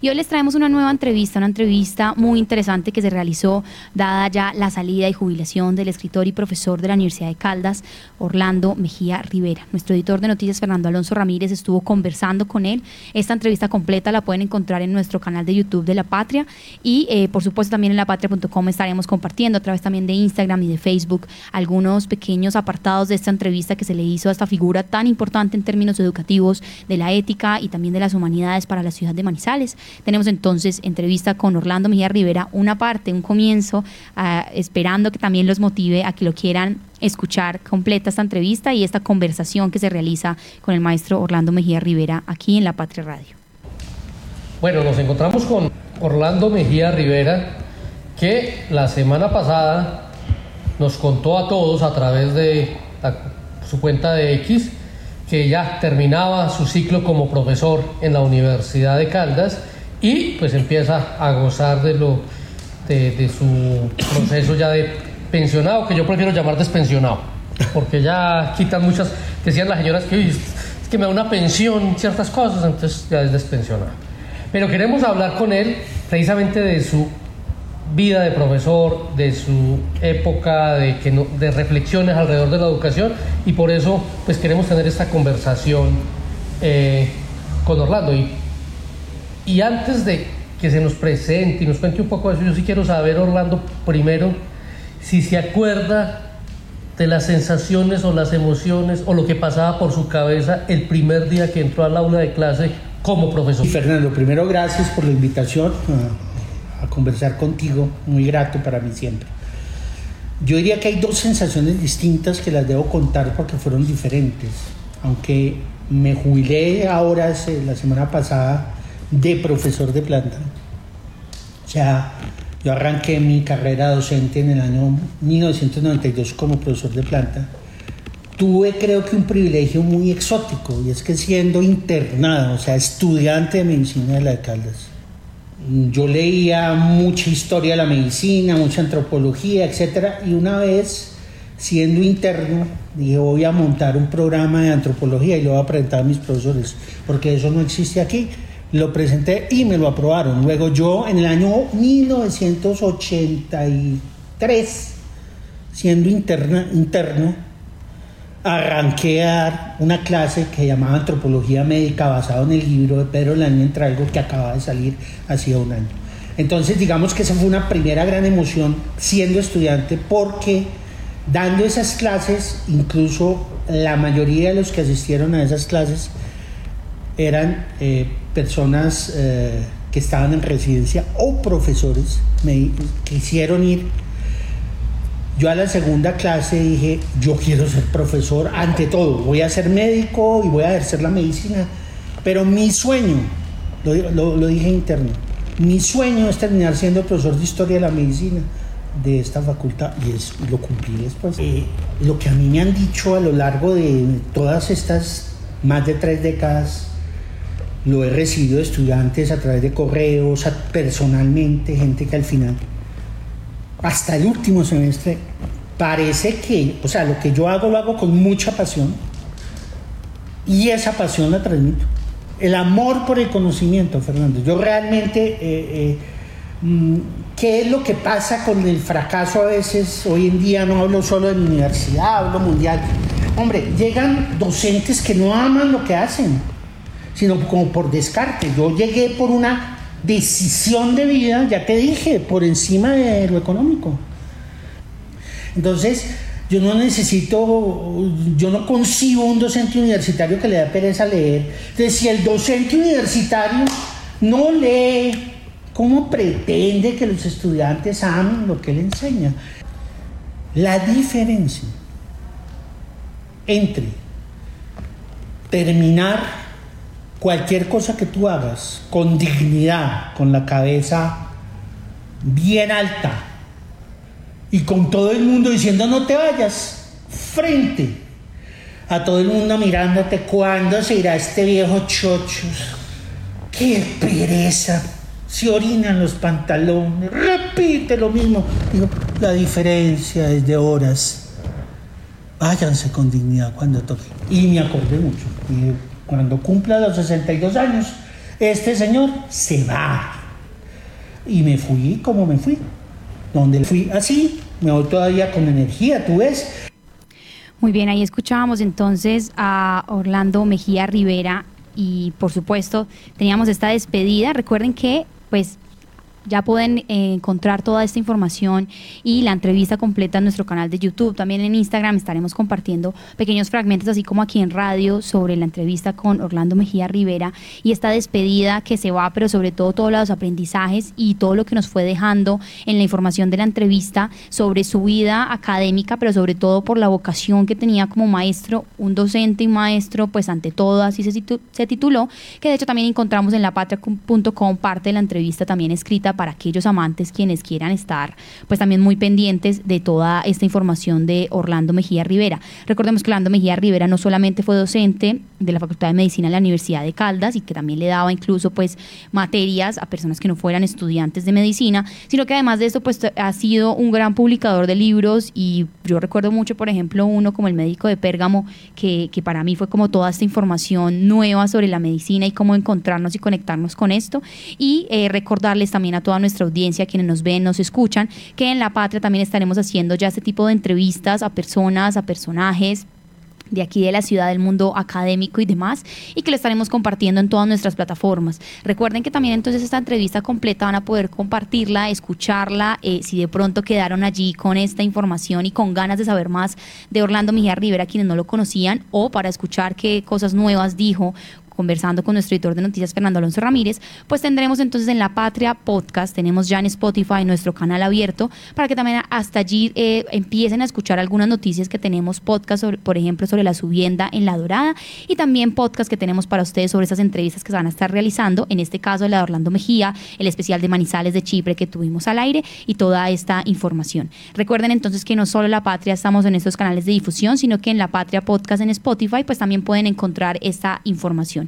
Y hoy les traemos una nueva entrevista, una entrevista muy interesante que se realizó dada ya la salida y jubilación del escritor y profesor de la Universidad de Caldas, Orlando Mejía Rivera. Nuestro editor de noticias, Fernando Alonso Ramírez, estuvo conversando con él. Esta entrevista completa la pueden encontrar en nuestro canal de YouTube de La Patria y eh, por supuesto también en lapatria.com estaremos compartiendo a través también de Instagram y de Facebook algunos pequeños apartados de esta entrevista que se le hizo a esta figura tan importante en términos educativos de la ética y también de las humanidades para la ciudad de Manizales. Tenemos entonces entrevista con Orlando Mejía Rivera, una parte, un comienzo, ah, esperando que también los motive a que lo quieran escuchar completa esta entrevista y esta conversación que se realiza con el maestro Orlando Mejía Rivera aquí en La Patria Radio. Bueno, nos encontramos con Orlando Mejía Rivera, que la semana pasada nos contó a todos a través de su cuenta de X que ya terminaba su ciclo como profesor en la Universidad de Caldas y pues empieza a gozar de, lo, de, su proceso ya de pensionado, que yo prefiero llamar despensionado, porque ya quitan muchas, decían las señoras que que me da una pensión, ciertas cosas, entonces ya es despensionado. Pero queremos hablar con él precisamente de su vida de profesor, de su época de, que de reflexiones alrededor de la educación y por eso pues queremos tener esta conversación eh, con Orlando. Y, y antes de que se nos presente y nos cuente un poco de eso, yo sí quiero saber, Orlando, primero, si se acuerda de las sensaciones o las emociones o lo que pasaba por su cabeza el primer día que entró al aula de clase como profesor. Fernando, primero gracias por la invitación a conversar contigo, muy grato para mí siempre. Yo diría que hay dos sensaciones distintas que las debo contar porque fueron diferentes. Aunque me jubilé ahora, la semana pasada, de profesor de planta. O sea, yo arranqué mi carrera docente en el año 1992 como profesor de planta. Tuve creo que un privilegio muy exótico y es que siendo internado, o sea, estudiante de medicina de la Caldas, yo leía mucha historia de la medicina, mucha antropología, etc. Y una vez, siendo interno, dije, voy a montar un programa de antropología y lo voy a presentar a mis profesores, porque eso no existe aquí. Lo presenté y me lo aprobaron. Luego yo, en el año 1983, siendo interna, interno, arranqué a dar una clase que llamaba Antropología Médica basado en el libro de Pedro Laña algo que acaba de salir hacía un año. Entonces digamos que esa fue una primera gran emoción siendo estudiante porque dando esas clases, incluso la mayoría de los que asistieron a esas clases eran eh, personas eh, que estaban en residencia o profesores, me quisieron ir. Yo a la segunda clase dije, yo quiero ser profesor ante todo, voy a ser médico y voy a ejercer la medicina, pero mi sueño, lo, dije interno, mi sueño es terminar siendo profesor de historia de la medicina de esta facultad y, es, lo cumplí después. Eh, lo que a mí me han dicho a lo largo de todas estas más de tres décadas, lo he recibido de estudiantes a través de correos, personalmente, gente que al final hasta el último semestre, parece que, o sea, lo que yo hago lo hago con mucha pasión y esa pasión la transmito. El amor por el conocimiento, Fernando. Yo realmente, eh, eh, mm, ¿qué es lo que pasa con el fracaso a veces? Hoy en día no hablo solo de mi universidad, hablo mundial. Hombre, llegan docentes que no aman lo que hacen, sino como por descarte. Yo llegué por una decisión de vida, ya te dije, por encima de lo económico. Entonces, yo no necesito, yo no concibo un docente universitario que le da pereza leer. Entonces, si el docente universitario no lee, ¿cómo pretende que los estudiantes amen lo que él enseña? La diferencia entre terminar cualquier cosa que tú hagas con dignidad, con la cabeza bien alta y con todo el mundo diciendo no te vayas, frente a todo el mundo mirándote, ¿cuándo se irá este viejo chocho? ¡Qué pereza! Se orinan los pantalones, repite lo mismo. La diferencia es de horas. Váyanse con dignidad cuando toque. Y me acordé mucho cuando cumpla los 62 años, Este señor se va. Y me fui como me fui. Donde fui así, me voy todavía con energía, tú ves. Muy bien, ahí escuchábamos entonces a Orlando Mejía Rivera y por supuesto teníamos esta despedida. Recuerden que pues ya pueden eh, encontrar toda esta información y la entrevista completa en nuestro canal de YouTube. También en Instagram estaremos compartiendo pequeños fragmentos, así como aquí en radio, sobre la entrevista con Orlando Mejía Rivera y esta despedida que se va, pero sobre todo todos los aprendizajes y todo lo que nos fue dejando en la información de la entrevista sobre su vida académica, pero sobre todo por la vocación que tenía como maestro, un docente y maestro, pues ante todo así se, se tituló, que de hecho también encontramos en lapatria.com parte de la entrevista también escrita para aquellos amantes quienes quieran estar pues también muy pendientes de toda esta información de Orlando Mejía Rivera. Recordemos que Orlando Mejía Rivera no solamente fue docente de la Facultad de Medicina de la Universidad de Caldas y que también le daba incluso pues materias a personas que no fueran estudiantes de medicina, sino que además de esto pues ha sido un gran publicador de libros y yo recuerdo mucho por ejemplo uno como el médico de Pérgamo que, que para mí fue como toda esta información nueva sobre la medicina y cómo encontrarnos y conectarnos con esto y eh, recordarles también a toda nuestra audiencia, quienes nos ven, nos escuchan, que en La Patria también estaremos haciendo ya este tipo de entrevistas a personas, a personajes de aquí de la ciudad del mundo académico y demás y que lo estaremos compartiendo en todas nuestras plataformas. Recuerden que también entonces esta entrevista completa van a poder compartirla, escucharla, eh, si de pronto quedaron allí con esta información y con ganas de saber más de Orlando Mejía Rivera, quienes no lo conocían, o para escuchar qué cosas nuevas dijo conversando con nuestro editor de noticias, Fernando Alonso Ramírez, pues tendremos entonces en La Patria Podcast, tenemos ya en Spotify nuestro canal abierto, para que también hasta allí eh, empiecen a escuchar algunas noticias que tenemos, podcast, por ejemplo, sobre la subienda en La Dorada, y también podcast que tenemos para ustedes sobre esas entrevistas que se van a estar realizando, en este caso la de Orlando Mejía, el especial de Manizales de Chipre que tuvimos al aire, y toda esta información. Recuerden entonces que no solo La Patria estamos en estos canales de difusión, sino que en La Patria Podcast en Spotify, pues también pueden encontrar esta información.